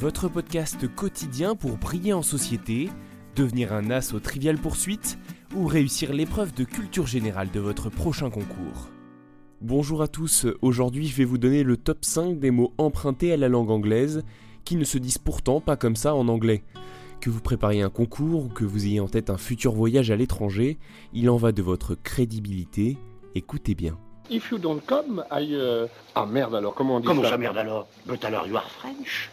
Votre podcast quotidien pour briller en société, devenir un as aux triviales poursuites ou réussir l'épreuve de culture générale de votre prochain concours. Bonjour à tous, aujourd'hui je vais vous donner le top 5 des mots empruntés à la langue anglaise qui ne se disent pourtant pas comme ça en anglais. Que vous prépariez un concours ou que vous ayez en tête un futur voyage à l'étranger, il en va de votre crédibilité. Écoutez bien. If you don't come, I... uh, Ah merde alors, comment on dit Comment ça ça, merde alors? But alors, you are French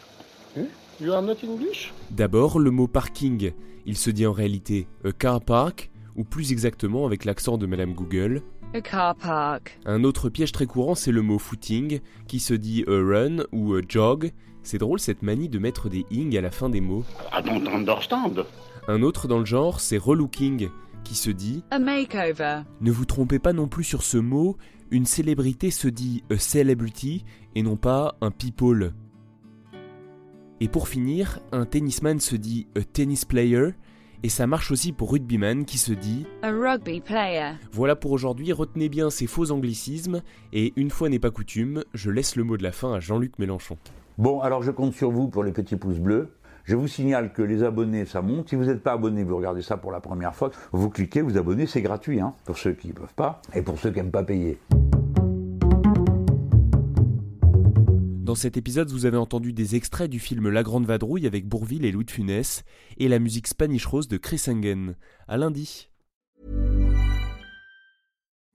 You are not English? D'abord, le mot parking. Il se dit en réalité a car park, ou plus exactement avec l'accent de Madame Google. A car park. Un autre piège très courant, c'est le mot footing, qui se dit a run ou a jog. C'est drôle cette manie de mettre des ing à la fin des mots. I don't understand. Un autre dans le genre, c'est relooking, qui se dit A makeover. Ne vous trompez pas non plus sur ce mot, une célébrité se dit a celebrity et non pas un people. Et pour finir, un tennisman se dit a tennis player et ça marche aussi pour rugbyman qui se dit A rugby player. Voilà pour aujourd'hui, retenez bien ces faux anglicismes et une fois n'est pas coutume, je laisse le mot de la fin à Jean-Luc Mélenchon. Bon, alors je compte sur vous pour les petits pouces bleus. Je vous signale que les abonnés, ça monte. Si vous n'êtes pas abonné, vous regardez ça pour la première fois, vous cliquez, vous abonnez, c'est gratuit, hein, pour ceux qui ne peuvent pas et pour ceux qui n'aiment pas payer. Dans cet épisode, vous avez entendu des extraits du film La Grande Vadrouille avec Bourville et Louis de Funès et la musique Spanish Rose de Chris Engen. À lundi.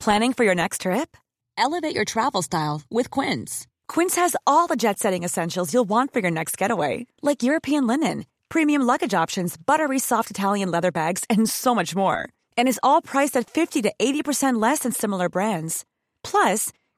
Planning for your next trip? Elevate your travel style with Quince. Quince has all the jet setting essentials you'll want for your next getaway, like European linen, premium luggage options, buttery soft Italian leather bags, and so much more. And is all priced at 50 to 80% less than similar brands. Plus,